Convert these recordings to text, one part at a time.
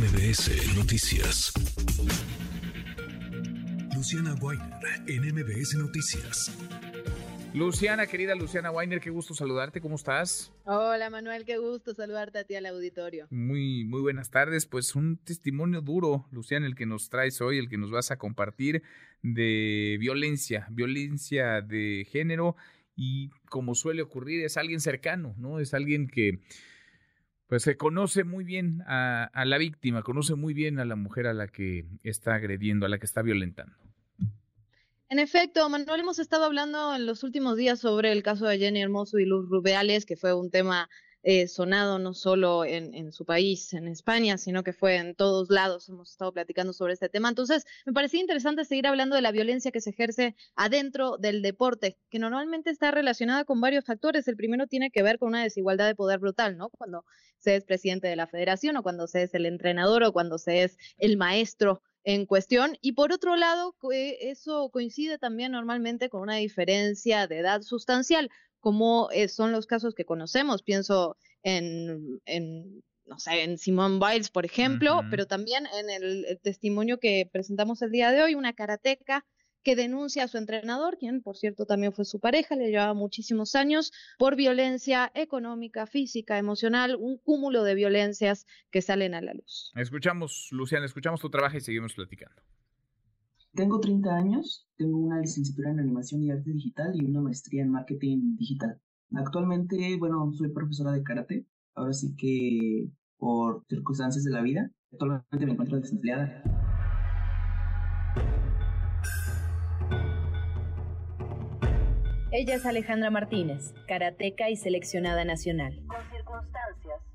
MBS Noticias. Luciana Weiner en MBS Noticias. Luciana, querida Luciana Weiner, qué gusto saludarte, ¿cómo estás? Hola Manuel, qué gusto saludarte a ti al auditorio. Muy, muy buenas tardes. Pues un testimonio duro, Luciana, el que nos traes hoy, el que nos vas a compartir de violencia, violencia de género y como suele ocurrir es alguien cercano, ¿no? Es alguien que pues se conoce muy bien a, a la víctima, conoce muy bien a la mujer a la que está agrediendo, a la que está violentando. En efecto, Manuel, hemos estado hablando en los últimos días sobre el caso de Jenny Hermoso y Luz Rubiales, que fue un tema eh, sonado no solo en, en, su país, en España, sino que fue en todos lados. Hemos estado platicando sobre este tema. Entonces, me parecía interesante seguir hablando de la violencia que se ejerce adentro del deporte, que normalmente está relacionada con varios factores. El primero tiene que ver con una desigualdad de poder brutal, ¿no? Cuando se es presidente de la federación o cuando se es el entrenador o cuando se es el maestro en cuestión. Y por otro lado, eso coincide también normalmente con una diferencia de edad sustancial, como eh, son los casos que conocemos. Pienso en, en no sé, en Simone Biles, por ejemplo, uh -huh. pero también en el, el, testimonio que presentamos el día de hoy, una karateca que denuncia a su entrenador, quien por cierto también fue su pareja, le llevaba muchísimos años, por violencia económica, física, emocional, un cúmulo de violencias que salen a la luz. Escuchamos, Luciana, escuchamos tu trabajo y seguimos platicando. Tengo 30 años, tengo una licenciatura en animación y arte digital y una maestría en marketing digital. Actualmente, bueno, soy profesora de karate, ahora sí que por circunstancias de la vida, actualmente me encuentro desempleada. Ella es Alejandra Martínez, karateca y seleccionada nacional.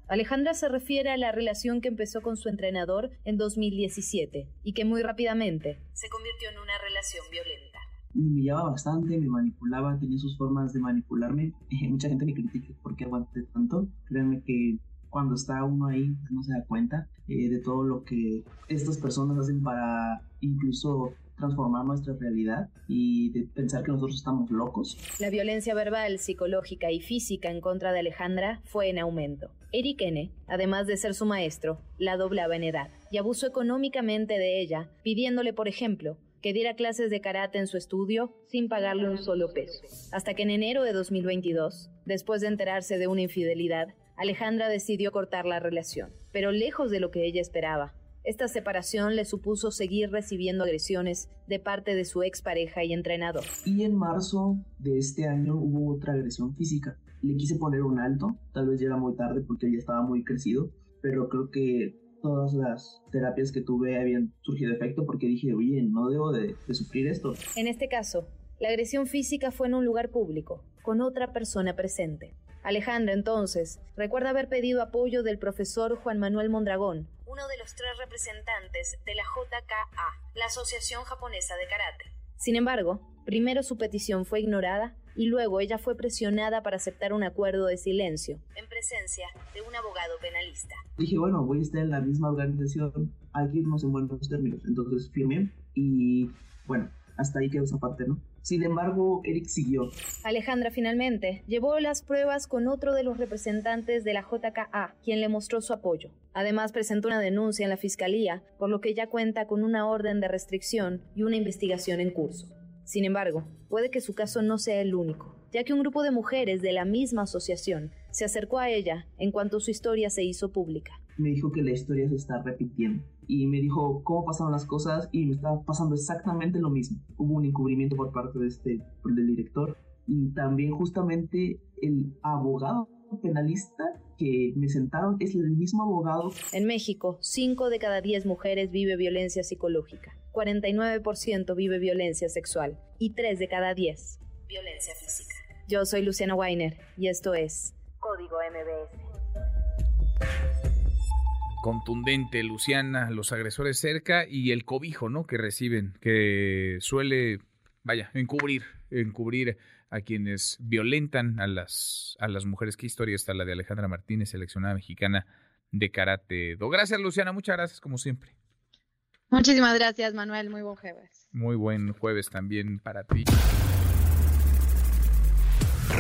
Alejandra se refiere a la relación que empezó con su entrenador en 2017 y que muy rápidamente se convirtió en una relación violenta. Me humillaba bastante, me manipulaba, tenía sus formas de manipularme. Mucha gente me critica porque aguanté tanto. Créanme que cuando está uno ahí no se da cuenta eh, de todo lo que estas personas hacen para incluso transformar nuestra realidad y pensar que nosotros estamos locos. La violencia verbal, psicológica y física en contra de Alejandra fue en aumento. Eric N., además de ser su maestro, la doblaba en edad y abusó económicamente de ella, pidiéndole, por ejemplo, que diera clases de karate en su estudio sin pagarle un solo peso. Hasta que en enero de 2022, después de enterarse de una infidelidad, Alejandra decidió cortar la relación, pero lejos de lo que ella esperaba. Esta separación le supuso seguir recibiendo agresiones de parte de su expareja y entrenador. Y en marzo de este año hubo otra agresión física. Le quise poner un alto, tal vez ya era muy tarde porque ya estaba muy crecido, pero creo que todas las terapias que tuve habían surgido efecto porque dije, oye, no debo de, de sufrir esto. En este caso, la agresión física fue en un lugar público, con otra persona presente. Alejandra, entonces, recuerda haber pedido apoyo del profesor Juan Manuel Mondragón, uno de los tres representantes de la JKA, la Asociación Japonesa de Karate. Sin embargo, primero su petición fue ignorada y luego ella fue presionada para aceptar un acuerdo de silencio. En presencia de un abogado penalista. Dije, bueno, voy a estar en la misma organización, hay que irnos en buenos términos. Entonces firmé y bueno, hasta ahí quedó esa parte, ¿no? Sin embargo, Eric siguió. Alejandra finalmente llevó las pruebas con otro de los representantes de la JKA, quien le mostró su apoyo. Además, presentó una denuncia en la fiscalía, por lo que ya cuenta con una orden de restricción y una investigación en curso. Sin embargo, puede que su caso no sea el único, ya que un grupo de mujeres de la misma asociación se acercó a ella en cuanto su historia se hizo pública. Me dijo que la historia se está repitiendo y me dijo cómo pasaron las cosas y me estaba pasando exactamente lo mismo. Hubo un encubrimiento por parte de este del director y también justamente el abogado penalista que me sentaron es el mismo abogado. En México, 5 de cada 10 mujeres vive violencia psicológica, 49% vive violencia sexual y 3 de cada 10 violencia física. Yo soy Luciana Weiner y esto es Código MBS contundente, Luciana, los agresores cerca y el cobijo, ¿no? Que reciben, que suele, vaya, encubrir, encubrir a quienes violentan a las, a las mujeres. ¿Qué historia está la de Alejandra Martínez, seleccionada mexicana de karate? Do. Gracias, Luciana, muchas gracias, como siempre. Muchísimas gracias, Manuel. Muy buen jueves. Muy buen jueves también para ti.